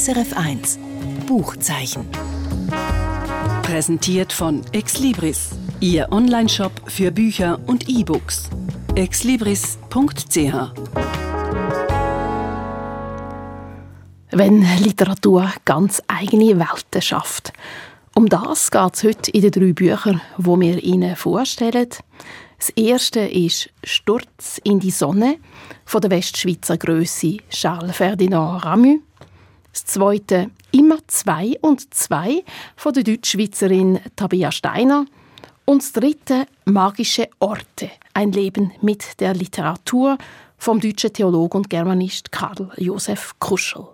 SRF1 Buchzeichen. Präsentiert von Exlibris, Ihr Onlineshop für Bücher und E-Books. exlibris.ch Wenn Literatur ganz eigene Welten schafft. Um das geht es heute in den drei Büchern, die wir Ihnen vorstellen. Das erste ist Sturz in die Sonne von der Westschweizer Grösse Charles Ferdinand Ramu. Das zweite Immer zwei und zwei von der Deutschschweizerin Tabea Steiner. Und das dritte Magische Orte, ein Leben mit der Literatur vom deutschen Theologen und Germanist Karl Josef Kuschel.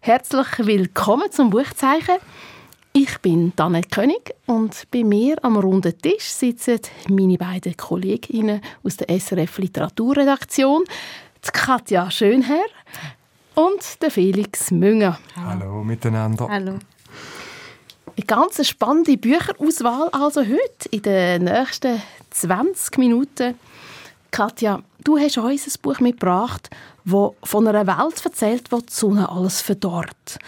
Herzlich willkommen zum Buchzeichen. Ich bin Daniel König und bei mir am runden Tisch sitzen meine beiden Kolleginnen aus der SRF Literaturredaktion, die Katja Schönherr und der Felix Münger. Hallo miteinander. Hallo. Eine ganz spannende Bücherauswahl also heute in den nächsten 20 Minuten. Katja, du hast uns ein Buch mitgebracht, das von einer Welt erzählt, wo die Sonne alles verdorrt.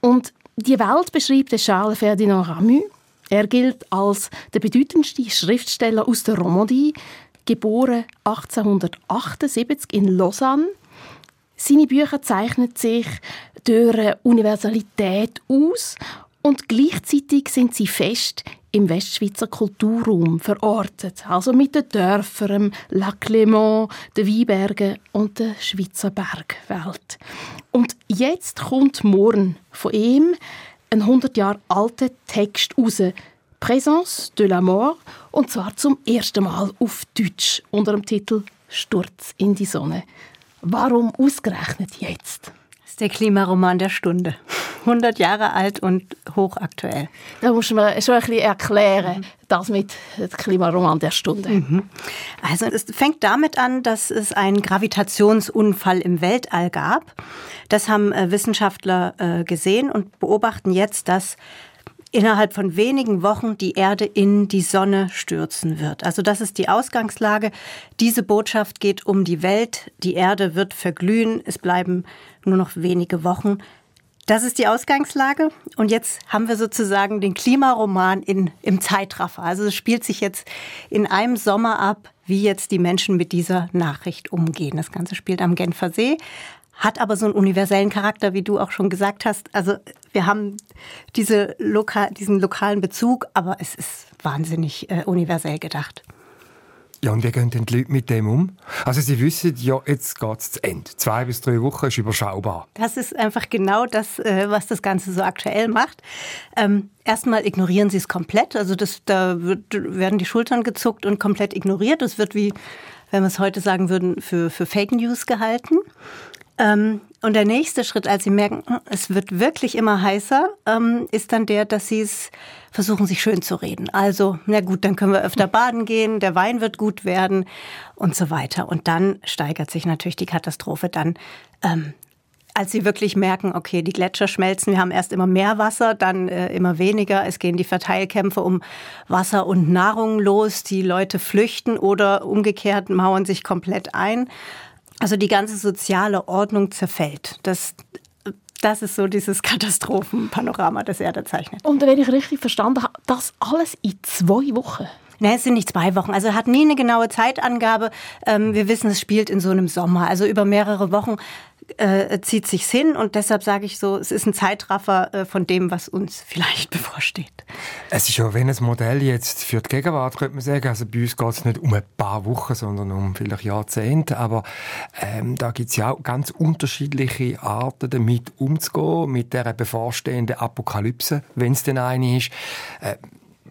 Und die Welt beschreibt Charles Ferdinand Ramu. Er gilt als der bedeutendste Schriftsteller aus der Romandie, geboren 1878 in Lausanne. Seine Bücher zeichnen sich durch Universalität aus und gleichzeitig sind sie fest im Westschweizer Kulturraum verortet, also mit den Dörfern, La Clément, den Weinbergen und der Schweizer Bergwelt. Und jetzt kommt morgen von ihm ein 100 Jahre alter Text raus, Présence de la mort, und zwar zum ersten Mal auf Deutsch unter dem Titel Sturz in die Sonne. Warum ausgerechnet jetzt? Das ist der Klimaroman der Stunde. 100 Jahre alt und hochaktuell. Da muss man schon ein bisschen erklären, mhm. das mit dem Klimaroman der Stunde. Mhm. Also es fängt damit an, dass es einen Gravitationsunfall im Weltall gab. Das haben äh, Wissenschaftler äh, gesehen und beobachten jetzt, dass innerhalb von wenigen Wochen die Erde in die Sonne stürzen wird. Also das ist die Ausgangslage. Diese Botschaft geht um die Welt. Die Erde wird verglühen. Es bleiben nur noch wenige Wochen. Das ist die Ausgangslage. Und jetzt haben wir sozusagen den Klimaroman in, im Zeitraffer. Also es spielt sich jetzt in einem Sommer ab, wie jetzt die Menschen mit dieser Nachricht umgehen. Das Ganze spielt am Genfer See, hat aber so einen universellen Charakter, wie du auch schon gesagt hast. Also wir haben diese Loka diesen lokalen Bezug, aber es ist wahnsinnig äh, universell gedacht. Ja, und wie gehen denn die Leute mit dem um? Also sie wissen, ja, jetzt geht es zu Ende. Zwei bis drei Wochen ist überschaubar. Das ist einfach genau das, äh, was das Ganze so aktuell macht. Ähm, erstmal ignorieren sie es komplett. Also das, da wird, werden die Schultern gezuckt und komplett ignoriert. Das wird wie, wenn wir es heute sagen würden, für, für Fake News gehalten. Ähm, und der nächste Schritt, als sie merken, hm, es wird wirklich immer heißer, ähm, ist dann der, dass sie es versuchen, sich schön zu reden. Also, na gut, dann können wir öfter baden gehen, der Wein wird gut werden und so weiter. Und dann steigert sich natürlich die Katastrophe dann. Ähm, als sie wirklich merken, okay, die Gletscher schmelzen, wir haben erst immer mehr Wasser, dann äh, immer weniger. Es gehen die Verteilkämpfe um Wasser und Nahrung los. Die Leute flüchten oder umgekehrt mauern sich komplett ein. Also die ganze soziale Ordnung zerfällt. Das, das ist so dieses Katastrophenpanorama, das er da zeichnet. Und wenn ich richtig verstanden habe, das alles in zwei Wochen? Nein, es sind nicht zwei Wochen. Also er hat nie eine genaue Zeitangabe. Ähm, wir wissen, es spielt in so einem Sommer. Also über mehrere Wochen äh, zieht sich's hin und deshalb sage ich so, es ist ein Zeitraffer äh, von dem, was uns vielleicht bevorsteht. Es ist ja, wenn ein Modell jetzt für die Gegenwart, könnte man sagen, also bei uns geht es nicht um ein paar Wochen, sondern um vielleicht Jahrzehnte, aber ähm, da gibt es ja auch ganz unterschiedliche Arten, damit umzugehen, mit der bevorstehenden Apokalypse, wenn es denn eine ist. Äh,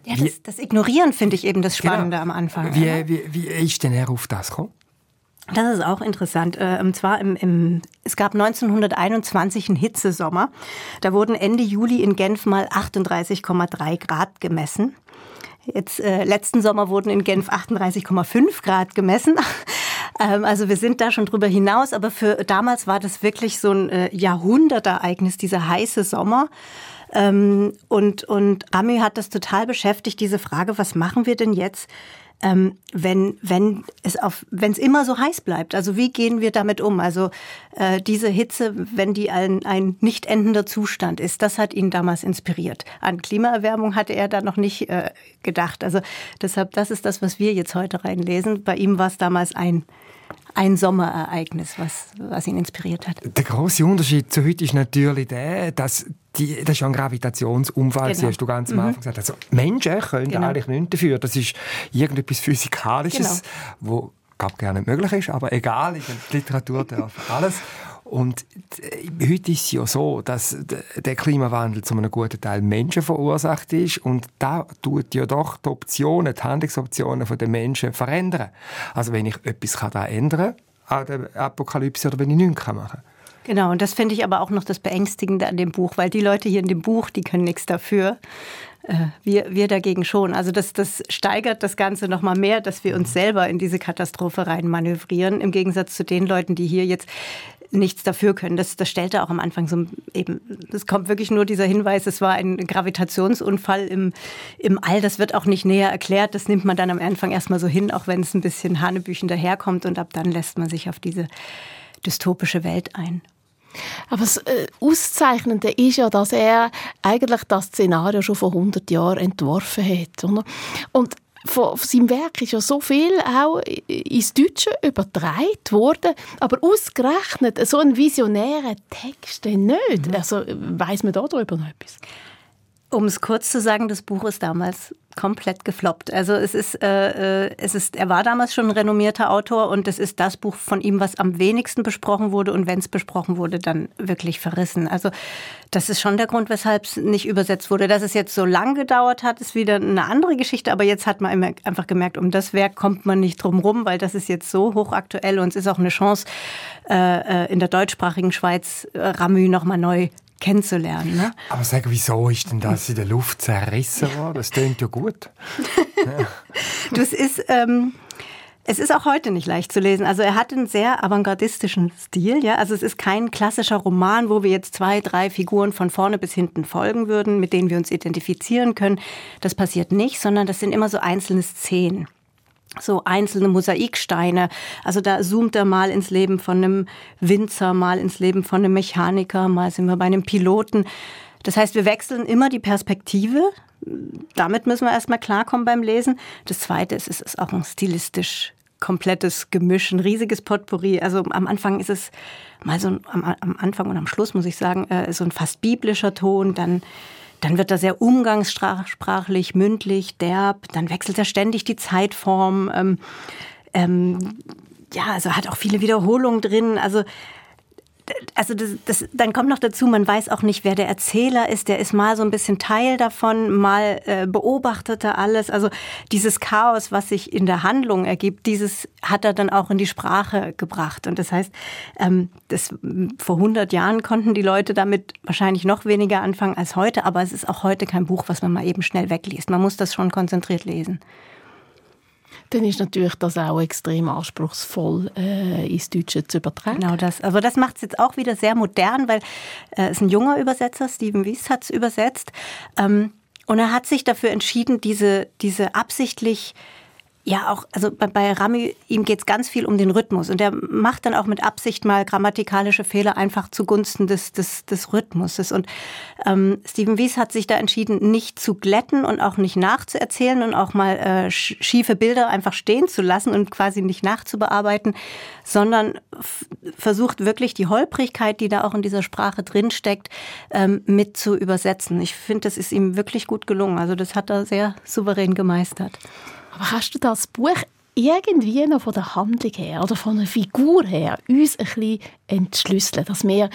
ja, das, das Ignorieren finde ich eben das genau. Spannende genau. am Anfang. Wie, wie, wie ist denn er auf das gekommen? Das ist auch interessant. Äh, und zwar im, im, es gab 1921 einen Hitzesommer. Da wurden Ende Juli in Genf mal 38,3 Grad gemessen. Jetzt äh, letzten Sommer wurden in Genf 38,5 Grad gemessen. ähm, also wir sind da schon drüber hinaus, aber für damals war das wirklich so ein äh, Jahrhundertereignis, dieser heiße Sommer. Ähm, und, und Rami hat das total beschäftigt, diese Frage, was machen wir denn jetzt, ähm, wenn, wenn es auf, wenn es immer so heiß bleibt. Also wie gehen wir damit um? Also äh, diese Hitze, wenn die ein, ein nicht endender Zustand ist, das hat ihn damals inspiriert. An Klimaerwärmung hatte er da noch nicht äh, gedacht. Also deshalb, das ist das, was wir jetzt heute reinlesen. Bei ihm war es damals ein ein Sommerereignis, was, was ihn inspiriert hat. Der große Unterschied zu heute ist natürlich der, dass die, das ist ja ein Gravitationsunfall, genau. hast du ganz am mhm. Anfang gesagt. Also Menschen können genau. eigentlich nichts dafür. Das ist irgendetwas Physikalisches, genau. wo glaube gar nicht möglich ist, aber egal, in der Literatur darf alles. Und äh, heute ist es ja so, dass der Klimawandel zu einem guten Teil Menschen verursacht ist und da tut ja doch die Optionen, die Handlungsoptionen der Menschen verändern. Also wenn ich etwas da ändern kann an der Apokalypse oder wenn ich nichts machen kann. Genau, und das finde ich aber auch noch das Beängstigende an dem Buch, weil die Leute hier in dem Buch, die können nichts dafür. Äh, wir, wir dagegen schon. Also das, das steigert das Ganze noch mal mehr, dass wir uns selber in diese Katastrophe rein manövrieren, im Gegensatz zu den Leuten, die hier jetzt nichts dafür können. Das, das stellte auch am Anfang so eben, es kommt wirklich nur dieser Hinweis, es war ein Gravitationsunfall im, im All. Das wird auch nicht näher erklärt. Das nimmt man dann am Anfang erstmal so hin, auch wenn es ein bisschen Hanebüchen daherkommt und ab dann lässt man sich auf diese dystopische Welt ein. Aber das äh, Auszeichnende ist ja, dass er eigentlich das Szenario schon vor 100 Jahren entworfen hat. Oder? Und von, seinem Werk ist ja so viel auch ins Deutsche übertragen worden, aber ausgerechnet so einen visionären Text nicht. Mhm. Also weiß man darüber noch etwas? Um es kurz zu sagen, das Buch ist damals komplett gefloppt. Also es ist, äh, äh, es ist, er war damals schon ein renommierter Autor und es ist das Buch von ihm, was am wenigsten besprochen wurde und wenn es besprochen wurde, dann wirklich verrissen. Also das ist schon der Grund, weshalb es nicht übersetzt wurde. Dass es jetzt so lang gedauert hat, ist wieder eine andere Geschichte. Aber jetzt hat man einfach gemerkt, um das Werk kommt man nicht drum rum, weil das ist jetzt so hochaktuell und es ist auch eine Chance, äh, äh in der deutschsprachigen Schweiz Ramü nochmal neu kennenzulernen. Ne? Aber sag, wieso ist denn das in der Luft zerrissen worden? Das klingt ja gut. ja. Das ist... Ähm, es ist auch heute nicht leicht zu lesen. Also er hat einen sehr avantgardistischen Stil. Ja? Also es ist kein klassischer Roman, wo wir jetzt zwei, drei Figuren von vorne bis hinten folgen würden, mit denen wir uns identifizieren können. Das passiert nicht, sondern das sind immer so einzelne Szenen so einzelne Mosaiksteine. Also da zoomt er mal ins Leben von einem Winzer, mal ins Leben von einem Mechaniker, mal sind wir bei einem Piloten. Das heißt, wir wechseln immer die Perspektive. Damit müssen wir erstmal klarkommen beim Lesen. Das Zweite ist, es ist auch ein stilistisch komplettes Gemisch, ein riesiges Potpourri. Also am Anfang ist es mal so, am, Anfang und am Schluss muss ich sagen, äh, so ein fast biblischer Ton, dann dann wird er sehr umgangssprachlich, mündlich, derb. Dann wechselt er ständig die Zeitform. Ähm, ähm, ja, also hat auch viele Wiederholungen drin. Also also das, das, dann kommt noch dazu, man weiß auch nicht, wer der Erzähler ist. Der ist mal so ein bisschen Teil davon, mal äh, beobachtet er alles. Also dieses Chaos, was sich in der Handlung ergibt, dieses hat er dann auch in die Sprache gebracht. Und das heißt, ähm, das, vor 100 Jahren konnten die Leute damit wahrscheinlich noch weniger anfangen als heute. Aber es ist auch heute kein Buch, was man mal eben schnell wegliest. Man muss das schon konzentriert lesen dann ist natürlich das auch extrem anspruchsvoll äh, ins Deutsche zu übertragen. Genau das. Aber das macht es jetzt auch wieder sehr modern, weil äh, es ein junger Übersetzer, Steven Wies, hat es übersetzt. Ähm, und er hat sich dafür entschieden, diese, diese absichtlich ja, auch, also bei Rami, ihm geht es ganz viel um den Rhythmus und er macht dann auch mit Absicht mal grammatikalische Fehler einfach zugunsten des, des, des Rhythmuses. Und ähm, Stephen Wies hat sich da entschieden, nicht zu glätten und auch nicht nachzuerzählen und auch mal äh, schiefe Bilder einfach stehen zu lassen und quasi nicht nachzubearbeiten, sondern versucht wirklich die Holprigkeit, die da auch in dieser Sprache drinsteckt, ähm, mit zu übersetzen. Ich finde, das ist ihm wirklich gut gelungen. Also das hat er sehr souverän gemeistert. Aber kannst du das Buch irgendwie noch von der Handlung her oder von der Figur her uns ein bisschen entschlüsseln, dass wir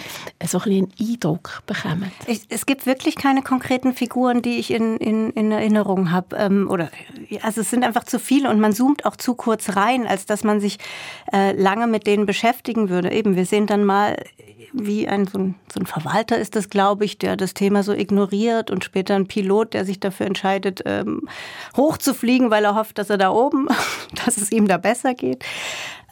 so ein einen Eindruck bekommen? Es gibt wirklich keine konkreten Figuren, die ich in, in, in Erinnerung habe. Ähm, oder, also es sind einfach zu viele und man zoomt auch zu kurz rein, als dass man sich äh, lange mit denen beschäftigen würde. Eben, wir sehen dann mal wie ein so, ein so ein Verwalter ist das, glaube ich, der das Thema so ignoriert und später ein Pilot, der sich dafür entscheidet, ähm, hochzufliegen, weil er hofft, dass er da oben, dass es ihm da besser geht.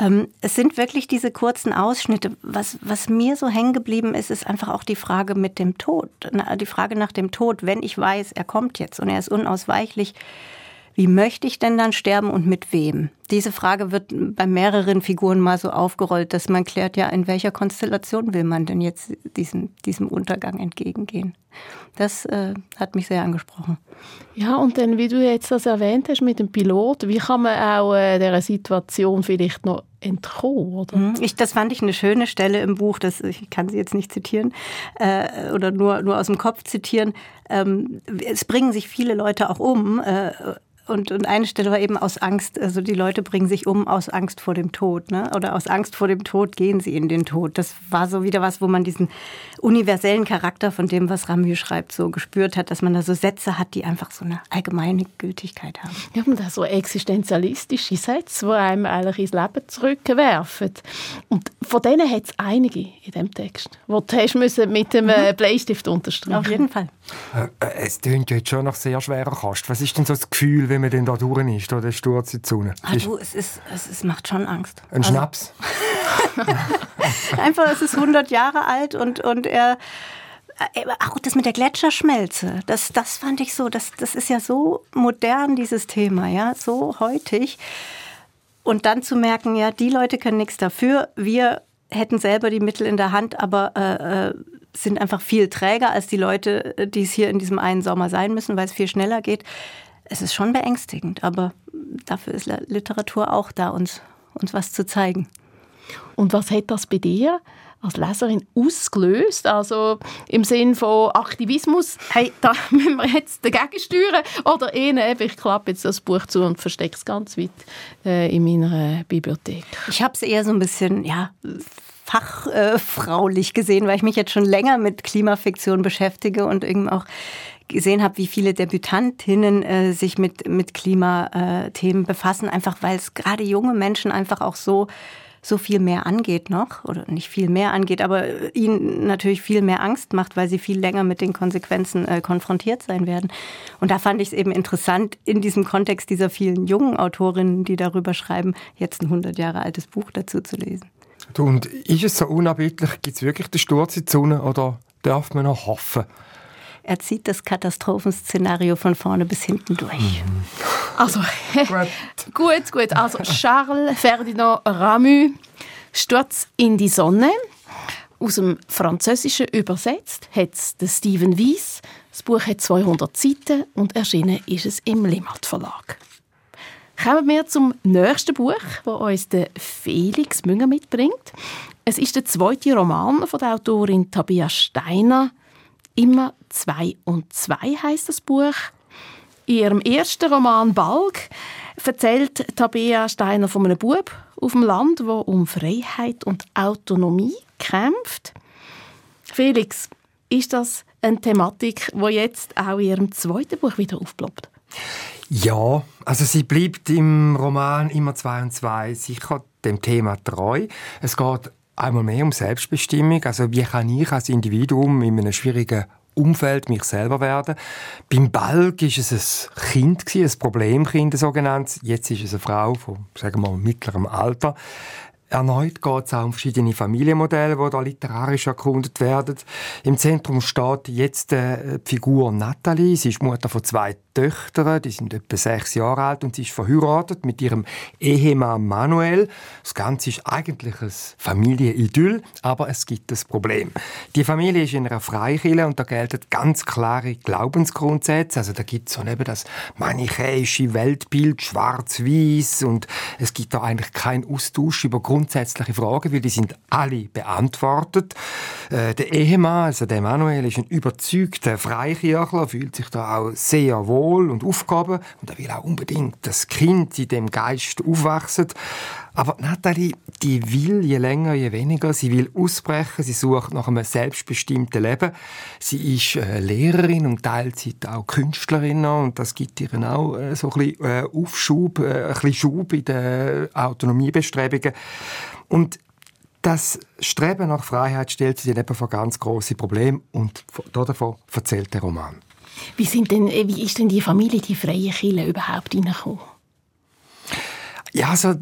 Ähm, es sind wirklich diese kurzen Ausschnitte. Was, was mir so hängen geblieben ist, ist einfach auch die Frage mit dem Tod. Die Frage nach dem Tod, wenn ich weiß, er kommt jetzt und er ist unausweichlich wie möchte ich denn dann sterben und mit wem? Diese Frage wird bei mehreren Figuren mal so aufgerollt, dass man klärt, ja, in welcher Konstellation will man denn jetzt diesem, diesem Untergang entgegengehen? Das äh, hat mich sehr angesprochen. Ja, und dann, wie du jetzt das erwähnt hast mit dem Pilot, wie kann man auch äh, dieser Situation vielleicht noch entkommen, oder? Mhm. Ich, das fand ich eine schöne Stelle im Buch, das, ich kann sie jetzt nicht zitieren äh, oder nur, nur aus dem Kopf zitieren. Ähm, es bringen sich viele Leute auch um äh, und, und eine Stelle war eben aus Angst, also die Leute bringen sich um aus Angst vor dem Tod, ne? Oder aus Angst vor dem Tod gehen sie in den Tod. Das war so wieder was, wo man diesen universellen Charakter von dem, was Ramü schreibt, so gespürt hat, dass man da so Sätze hat, die einfach so eine allgemeine Gültigkeit haben. Ja, und da so existenzialistische Sätze, die einem eigentlich ins Leben zurückwerfen. Und von denen hat es einige in dem Text, wo du hast müssen mit dem mhm. Bleistift unterstreichen. Auf jeden Fall. Äh, äh, es klingt jetzt schon nach sehr schwerer Kost. Was ist denn so das Gefühl, wenn man denn da durch ist, oder der Sturz in die Sonne? Ah, du, es, ist, es, es macht schon Angst. Ein also, Schnaps? Einfach, es ist 100 Jahre alt und, und er äh, auch das mit der Gletscherschmelze, das, das fand ich so, das, das ist ja so modern, dieses Thema, ja, so heutig. Und dann zu merken, ja, die Leute können nichts dafür, wir hätten selber die Mittel in der Hand, aber äh, sind einfach viel träger als die Leute, die es hier in diesem einen Sommer sein müssen, weil es viel schneller geht. Es ist schon beängstigend, aber dafür ist Literatur auch da, uns, uns was zu zeigen. Und was hat das bei dir als Leserin ausgelöst? Also im Sinn von Aktivismus, hey, da müssen wir jetzt dagegen steuern? Oder eher, ich klappe jetzt das Buch zu und verstecke es ganz weit äh, in meiner Bibliothek? Ich habe es eher so ein bisschen, ja, fachfraulich gesehen, weil ich mich jetzt schon länger mit Klimafiktion beschäftige und irgendwie auch gesehen habe, wie viele Debütantinnen äh, sich mit, mit Klimathemen befassen, einfach weil es gerade junge Menschen einfach auch so so viel mehr angeht noch, oder nicht viel mehr angeht, aber ihnen natürlich viel mehr Angst macht, weil sie viel länger mit den Konsequenzen äh, konfrontiert sein werden. Und da fand ich es eben interessant, in diesem Kontext dieser vielen jungen Autorinnen, die darüber schreiben, jetzt ein 100 Jahre altes Buch dazu zu lesen. Du, und ist es so unabbildlich? Gibt es wirklich den Sturz in die Sonne oder darf man noch hoffen? Er zieht das Katastrophenszenario von vorne bis hinten durch. Mhm. Also, gut, gut. Also, Charles Ferdinand Ramu, Sturz in die Sonne. Aus dem Französischen übersetzt hat es Stephen Weiss. Das Buch hat 200 Seiten und erschienen ist es im Limmat Verlag. Kommen wir zum nächsten Buch, das uns der Felix Münger mitbringt. Es ist der zweite Roman von der Autorin Tabia Steiner. Immer zwei und zwei heißt das Buch. In ihrem ersten Roman Balg erzählt Tabea Steiner von einem Bub auf dem Land, wo um Freiheit und Autonomie kämpft. Felix, ist das eine Thematik, die jetzt auch in ihrem zweiten Buch wieder aufploppt? Ja, also sie bleibt im Roman immer zwei und zwei sicher dem Thema treu. Es geht einmal mehr um Selbstbestimmung. Also wie kann ich als Individuum in einem schwierigen Umfeld mich selber werden. Beim Balg ist es ein Kind, ein Problemkind, ein sogenanntes. Jetzt ist es eine Frau von, sagen wir mal, mittlerem Alter. Erneut geht es auch um verschiedene Familienmodelle, die da literarisch erkundet werden. Im Zentrum steht jetzt äh, die Figur Natalie. Sie ist Mutter von zwei Töchter, die sind etwa sechs Jahre alt und sie ist verheiratet mit ihrem Ehemann Manuel. Das Ganze ist eigentlich ein Familienidyll, aber es gibt ein Problem. Die Familie ist in einer Freikirche und da gelten ganz klare Glaubensgrundsätze. Also da gibt es so eben das manichäische Weltbild, schwarz-weiß und es gibt da eigentlich keinen Austausch über grundsätzliche Fragen, weil die sind alle beantwortet. Äh, der Ehemann, also der Manuel, ist ein überzeugter Freikirchler, fühlt sich da auch sehr wohl und Aufgaben und er will auch unbedingt das Kind in dem Geist aufwachsen. Aber Nathalie, die will je länger, je weniger. Sie will ausbrechen, sie sucht nach einem selbstbestimmten Leben. Sie ist äh, Lehrerin und Teilzeit auch Künstlerin und das gibt ihr auch äh, so ein bisschen äh, Aufschub, äh, ein bisschen Schub in den Autonomiebestrebungen. Und das Streben nach Freiheit stellt sich eben vor ganz große Probleme und davon erzählt der Roman. Wie, sind denn, wie ist denn die Familie, die freie Kille überhaupt hineingekommen? Ja, also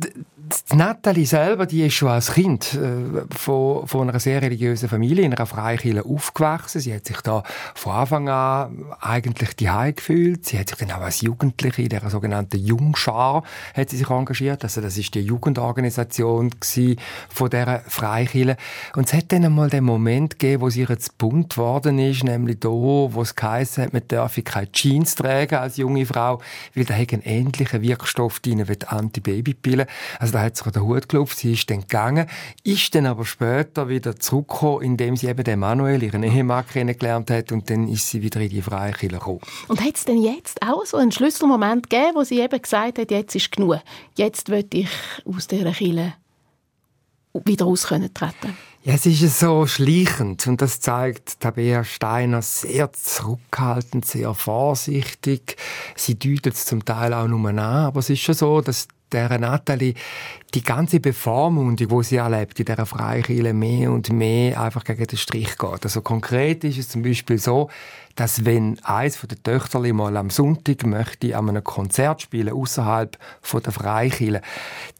Nathalie selber, die ist schon als Kind äh, von, von einer sehr religiösen Familie in einer Freikirche aufgewachsen. Sie hat sich da von Anfang an eigentlich die gefühlt. Sie hat sich dann auch als Jugendliche in der sogenannten Jungschar hat sie sich engagiert. Also das ist die Jugendorganisation von der Freikirche. Und es hat dann einmal den Moment gegeben, wo sie jetzt bunt geworden ist, nämlich da, wo es geheißen hat, man dürfe keine Jeans tragen als junge Frau, weil da hat einen ähnlichen Wirkstoff drin wie die Antibabypille. Also hat sich der Hut geklopft, sie ist dann gegangen, ist dann aber später wieder zurückgekommen, indem sie eben den Manuel, ihren Ehemann, kennengelernt hat und dann ist sie wieder in die Freikirche gekommen. Und hat es denn jetzt auch so einen Schlüsselmoment gegeben, wo sie eben gesagt hat, jetzt ist genug, jetzt will ich aus dieser Kirche wieder raus treten ja, es ist so schleichend und das zeigt Tabea Steiner sehr zurückhaltend, sehr vorsichtig. Sie deutet es zum Teil auch nur an, aber es ist schon so, dass der Natalie die ganze Bevormundung, die sie erlebt in dieser Freikirche, mehr und mehr einfach gegen den Strich geht. Also konkret ist es zum Beispiel so, dass wenn eins von den Töchterli mal am Sonntag möchte an einem Konzert spielen außerhalb von der Freikirche,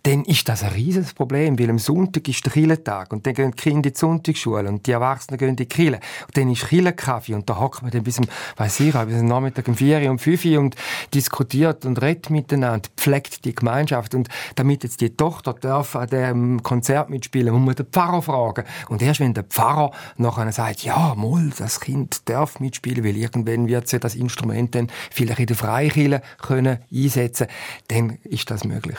dann ist das ein riesiges Problem, weil am Sonntag ist der Kirchentag und dann gehen die Kinder in die Sonntagsschule und die Erwachsenen gehen in die Kirche. Und dann ist Kirchenkaffee und da hockt man dann bis, weiß ich, bis am Nachmittag um 4 und 5 Uhr und diskutiert und redet miteinander, pflegt die Gemeinschaft. Und damit jetzt die Tochter darf an dem Konzert mitspielen, muss man den Pfarrer fragen. Und erst wenn der Pfarrer nachher sagt, ja, mal, das Kind darf mitspielen, weil irgendwann wird sie das Instrument dann vielleicht in der Freikirche können einsetzen, dann ist das möglich.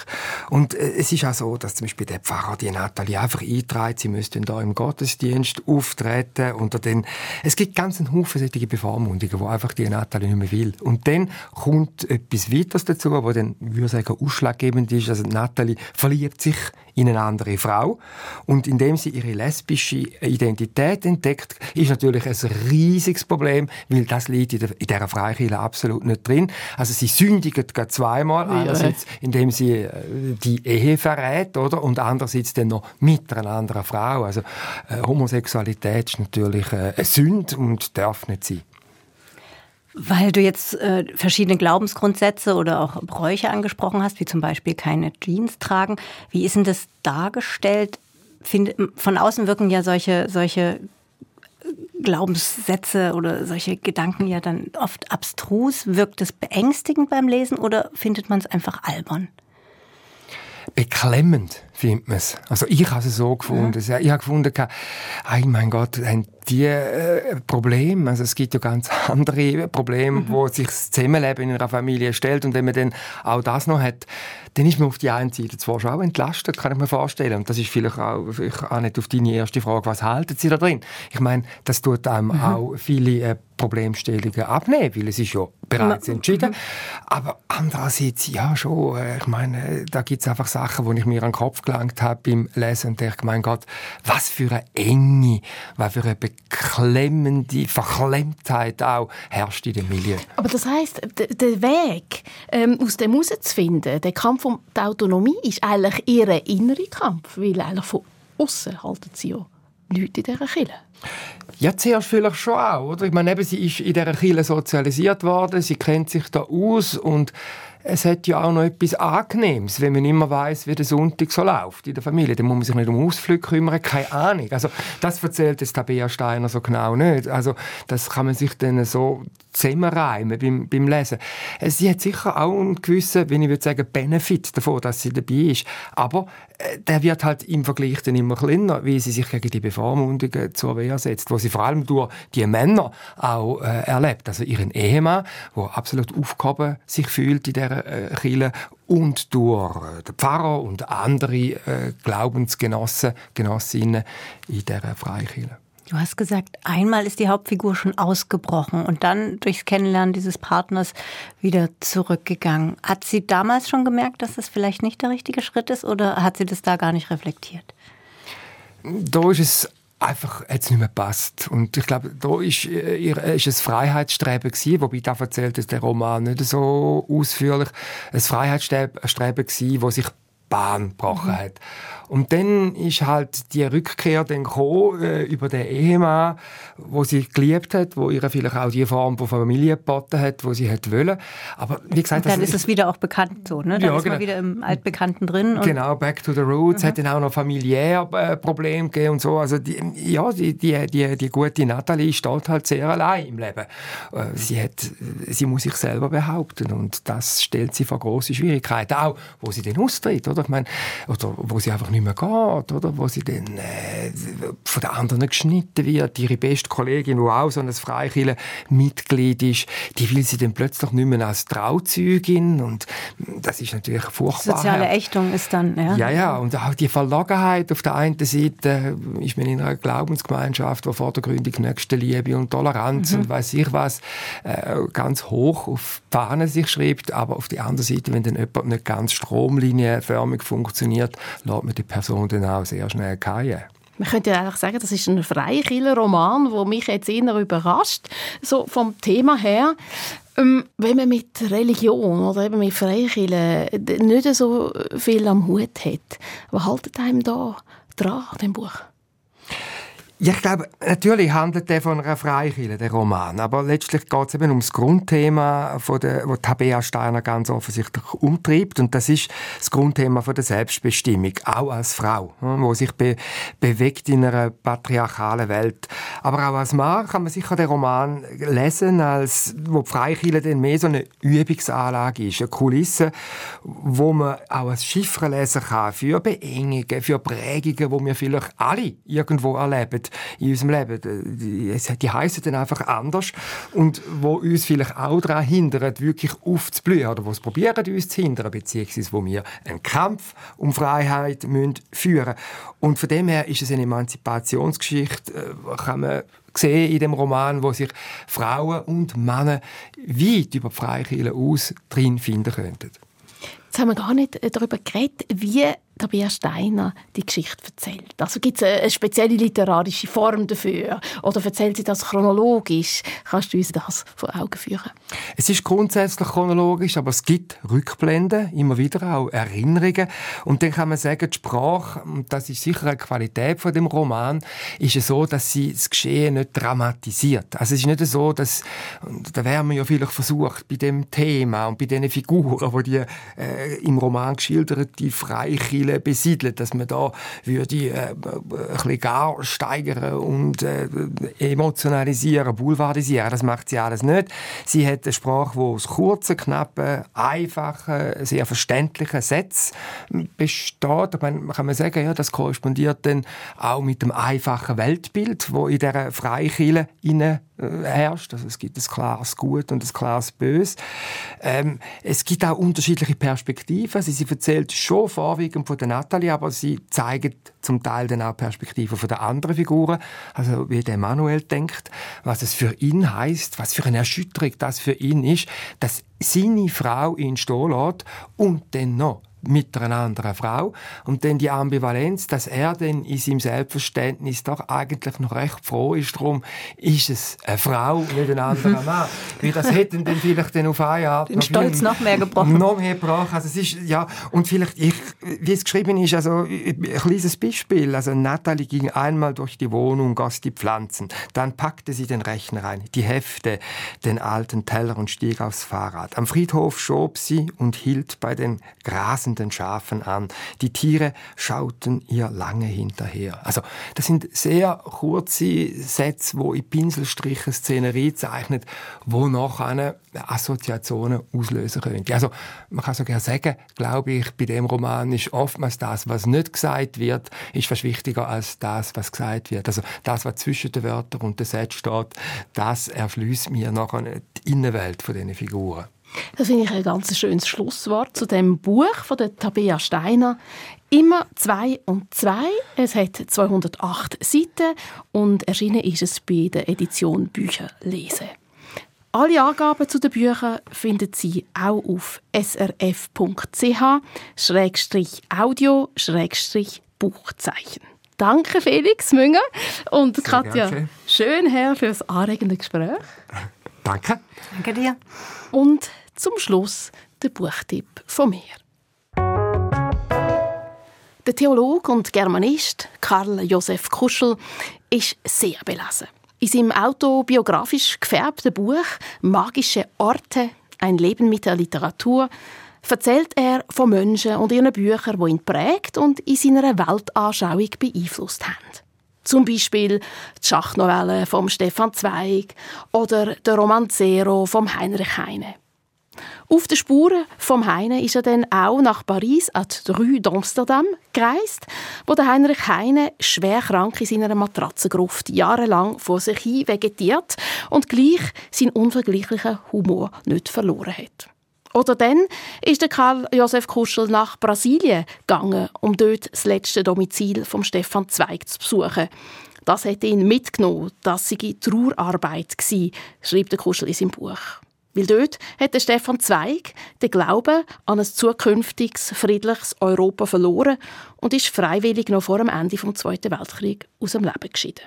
Und äh, es ist auch so, dass zum Beispiel der Pfarrer die Natalie einfach eintreibt, sie müsste da im Gottesdienst auftreten und dann, es gibt ganz einen Haufen solche Bevormundungen, wo einfach die Natalie nicht mehr will. Und dann kommt etwas weiteres dazu, wo dann, würde ich sagen, ausschlaggebend ist, also Natalie verliebt sich in eine andere Frau. Und indem sie ihre lesbische Identität entdeckt, ist natürlich ein riesiges Problem, weil das liegt in, der, in dieser Freikirche absolut nicht drin. Also sie sündigt zweimal. Einerseits, indem sie äh, die Ehe verrät, oder? Und andererseits dann noch mit einer anderen Frau. Also äh, Homosexualität ist natürlich äh, eine Sünde und darf nicht sein. Weil du jetzt äh, verschiedene Glaubensgrundsätze oder auch Bräuche angesprochen hast, wie zum Beispiel keine Jeans tragen. Wie ist denn das dargestellt? Find, von außen wirken ja solche, solche Glaubenssätze oder solche Gedanken ja dann oft abstrus. Wirkt es beängstigend beim Lesen oder findet man es einfach albern? Beklemmend findet man es. Also ich habe es so gefunden. Ja. Ich habe gefunden, oh mein Gott, haben die äh, Probleme, also es gibt ja ganz andere Probleme, mhm. wo sich das Zusammenleben in einer Familie stellt und wenn man dann auch das noch hat, dann ist man auf die einen Seite zwar schon auch entlastet, kann ich mir vorstellen. Und das ist vielleicht auch, vielleicht auch nicht auf deine erste Frage, was halten Sie da drin? Ich meine, das tut einem mhm. auch viele äh, Problemstellungen abnehmen, weil es ist ja bereits entschieden. Mhm. Aber andererseits, ja schon, äh, ich meine, da gibt es einfach Sachen, wo ich mir an den Kopf gelangt habe beim Lesen und dachte, mein Gott, was für eine Enge, was für eine beklemmende Verklemmtheit auch herrscht in dem Milieu. Aber das heißt, der Weg ähm, aus dem herauszufinden, der Kampf um die Autonomie, ist eigentlich ihr innerer Kampf, weil eigentlich von außen halten sie ja nichts in dieser Kirche. Ja, zuerst vielleicht schon auch, oder? Ich meine, eben, sie ist in dieser Kirche sozialisiert worden, sie kennt sich da aus und es hat ja auch noch etwas Angenehmes, wenn man immer weiß, wie der Sonntag so läuft in der Familie. Dann muss man sich nicht um Ausflüge kümmern, keine Ahnung. Also das erzählt jetzt Tabea Steiner so genau nicht. Also das kann man sich dann so zusammenreimen beim, beim Lesen. Sie hat sicher auch einen gewissen, wenn ich würde sagen, Benefit davon, dass sie dabei ist. Aber äh, der wird halt im Vergleich dann immer kleiner, wie sie sich gegen die Bevormundungen zur Wehr setzt, wo sie vor allem durch die Männer auch äh, erlebt. Also ihren Ehemann, der absolut aufgehoben sich fühlt in dieser Kirche und durch äh, den Pfarrer und andere äh, Glaubensgenossen, Genossinnen in dieser Freikirche. Du hast gesagt, einmal ist die Hauptfigur schon ausgebrochen und dann durchs Kennenlernen dieses Partners wieder zurückgegangen. Hat sie damals schon gemerkt, dass das vielleicht nicht der richtige Schritt ist oder hat sie das da gar nicht reflektiert? Da ist es einfach jetzt nicht mehr passt. Und ich glaube, da ist, äh, ihr, ist es Freiheitsstreben gewesen, wobei da erzählt es der Roman nicht so ausführlich. Ein Freiheitsstreben gewesen, wo sich Bahn gebrochen mhm. hat. Und dann ist halt die Rückkehr dann gekommen, äh, über den Ehemann, wo sie geliebt hat, wo ihr vielleicht auch die Form von Familie geboten hat, wo sie hat wollen. Aber wie gesagt, und dann ist es wieder auch bekannt so, ne? Dann ja, ist genau. man wieder im Altbekannten drin. genau, back to the roots. Mhm. Hat dann auch noch familiär äh, Probleme gegeben und so. Also die, ja, die, die, die, die gute Nathalie steht halt sehr allein im Leben. Äh, sie hat, sie muss sich selber behaupten und das stellt sie vor große Schwierigkeiten. Auch, wo sie dann austritt, oder? Ich meine, oder wo sie einfach nicht mehr geht, oder? Wo sie dann äh, von den anderen geschnitten wird. Ihre beste Kollegin, die auch so ein Freikirchen-Mitglied ist, die will sie dann plötzlich nicht mehr als Trauzeugin und das ist natürlich furchtbar. Soziale Ächtung ist dann, ja. Ja, ja, und auch die Verlogenheit auf der einen Seite ist man in einer Glaubensgemeinschaft, wo vordergründig Nächstenliebe und Toleranz mhm. und weiß ich was äh, ganz hoch auf die Fahne sich schreibt, aber auf der anderen Seite, wenn dann jemand nicht ganz stromlinienförmig funktioniert, lässt man die Person dann auch sehr schnell fallen. Man könnte ja eigentlich sagen, das ist ein Freikiller-Roman, der mich jetzt eher überrascht, so vom Thema her. Ähm, wenn man mit Religion oder eben mit Freikirche nicht so viel am Hut hat, was haltet einem da dran, dem Buch? Ja, ich glaube, natürlich handelt der von einer Freikirche, der Roman. Aber letztlich geht es eben um das Grundthema, von der, wo Tabea Steiner ganz offensichtlich umtreibt. Und das ist das Grundthema von der Selbstbestimmung, auch als Frau, hm, wo sich be bewegt in einer patriarchalen Welt. Aber auch als Mann kann man sicher den Roman lesen, als wo die Freikirche dann mehr so eine Übungsanlage ist, eine Kulisse, wo man auch als Chiffre lesen kann für Beengungen, für Prägungen, wo wir vielleicht alle irgendwo erleben in unserem Leben. Die, die heissen dann einfach anders und wo uns vielleicht auch daran hindern, wirklich aufzublühen oder wo es probieren, uns zu hindern, beziehungsweise wo wir einen Kampf um Freiheit müssen führen Und von dem her ist es eine Emanzipationsgeschichte, äh, kann man sehen in dem Roman, wo sich Frauen und Männer weit über die Freikirche aus drin finden könnten. Jetzt haben wir gar nicht darüber geredet, wie Tabea Steiner die Geschichte erzählt. Also gibt es eine spezielle literarische Form dafür? Oder erzählt sie das chronologisch? Kannst du uns das vor Augen führen? Es ist grundsätzlich chronologisch, aber es gibt Rückblenden, immer wieder auch Erinnerungen. Und dann kann man sagen, die Sprache, und das ist sicher eine Qualität von dem Roman, ist es so, dass sie das Geschehen nicht dramatisiert. Also es ist nicht so, dass, da wären wir ja vielleicht versucht, bei dem Thema und bei den Figuren, die die äh, im Roman geschilderte Freikirche Ziele besiedelt, dass man da würde äh, ein bisschen gar steigern und äh, emotionalisieren, boulevardisieren. Das macht sie alles nicht. Sie hat eine Sprache, die aus kurzen, knappen, einfachen, sehr verständlichen Sätzen besteht. Man kann man sagen, ja, das korrespondiert dann auch mit dem einfachen Weltbild, wo in der Freikirche äh, herrscht. Also es gibt ein klares Gut und ein klares Böse. Ähm, es gibt auch unterschiedliche Perspektiven. Also sie erzählt schon vorwiegend von der Natalie, aber sie zeigt zum Teil dann auch Perspektiven von der anderen Figuren. Also wie der Manuel denkt, was es für ihn heißt, was für eine Erschütterung das für ihn ist, dass seine Frau ihn stehen und dann noch mit einer anderen Frau. Und dann die Ambivalenz, dass er dann in seinem Selbstverständnis doch eigentlich noch recht froh ist darum, ist es eine Frau, nicht ein anderer Mann. Weil das hätten dann vielleicht dann auf eine Art Den noch Stolz noch mehr gebrochen. Noch mehr gebrochen. Also es ist, ja, und vielleicht, ich, wie es geschrieben ist, also ein kleines Beispiel. Also Natalie ging einmal durch die Wohnung, goss die Pflanzen. Dann packte sie den Rechner ein, die Hefte, den alten Teller und stieg aufs Fahrrad. Am Friedhof schob sie und hielt bei den Grasen den Schafen an. Die Tiere schauten ihr lange hinterher. Also, das sind sehr kurze Sätze, wo in Pinselstrichen Szenerie zeichnet, wo eine Assoziationen auslösen könnte. Also, man kann sogar sagen, glaube ich, bei dem Roman ist oftmals das, was nicht gesagt wird, ist fast wichtiger als das, was gesagt wird. Also, das, was zwischen den Wörtern und den Sätzen steht, das erschließt mir nachher die Innenwelt von diesen Figuren. Das finde ich ein ganz schönes Schlusswort zu dem Buch von der Tabea Steiner. Immer zwei und zwei. Es hat 208 Seiten und erschienen ist es bei der Edition Bücher lesen. Alle Angaben zu den Büchern finden Sie auch auf srf.ch-audio-buchzeichen. Danke Felix Münger und Sehr Katja Schönherr für das anregende Gespräch. Danke. Danke dir. Und zum Schluss der Buchtipp von mir. Der Theologe und Germanist Karl Josef Kuschel ist sehr belesen. In seinem autobiografisch gefärbten Buch Magische Orte, ein Leben mit der Literatur, erzählt er von Menschen und ihren Büchern, die ihn prägt und in seiner Weltanschauung beeinflusst haben. Zum Beispiel die Schachnovelle von Stefan Zweig oder der Romanzero von Heinrich Heine. Auf den Spuren vom Heine ist er dann auch nach Paris an die Rue d'Amsterdam gereist, wo der Heinrich Heine schwer krank in seiner Matratzengruft jahrelang vor sich hin vegetiert und gleich seinen unvergleichlichen Humor nicht verloren hat. Oder dann ist der Karl Josef Kuschel nach Brasilien gegangen, um dort das letzte Domizil von Stefan Zweig zu besuchen. Das hat ihn mitgenommen, das sei Trauerarbeit gewesen, schreibt der Kuschel in seinem Buch. Weil dort hat der Stefan Zweig den Glauben an ein zukünftiges, friedliches Europa verloren und ist freiwillig noch vor dem Ende des Zweiten Weltkriegs aus dem Leben geschieden.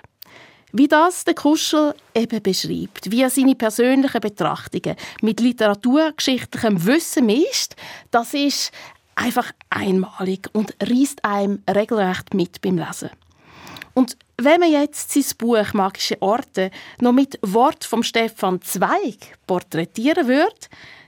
Wie das der Kuschel eben beschreibt, wie er seine persönlichen Betrachtungen mit literaturgeschichtlichem Wissen mischt, das ist einfach einmalig und reißt einem regelrecht mit beim Lesen. Und wenn man jetzt sein Buch «Magische Orte» noch mit Wort vom Stefan Zweig porträtieren würde,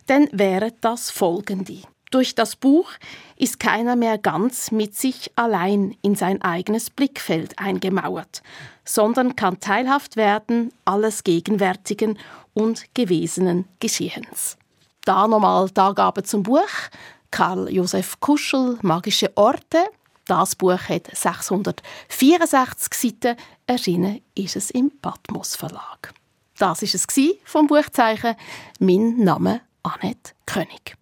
dann wären das folgende. Durch das Buch ist keiner mehr ganz mit sich allein in sein eigenes Blickfeld eingemauert, sondern kann teilhaft werden alles Gegenwärtigen und gewesenen Geschehens. Da nochmal die Angabe zum Buch. Karl Josef Kuschel, Magische Orte, das Buch hat 664 Seiten. Erschienen ist es im Patmos Verlag. Das ist es vom Buchzeichen. Mein Name Annette König.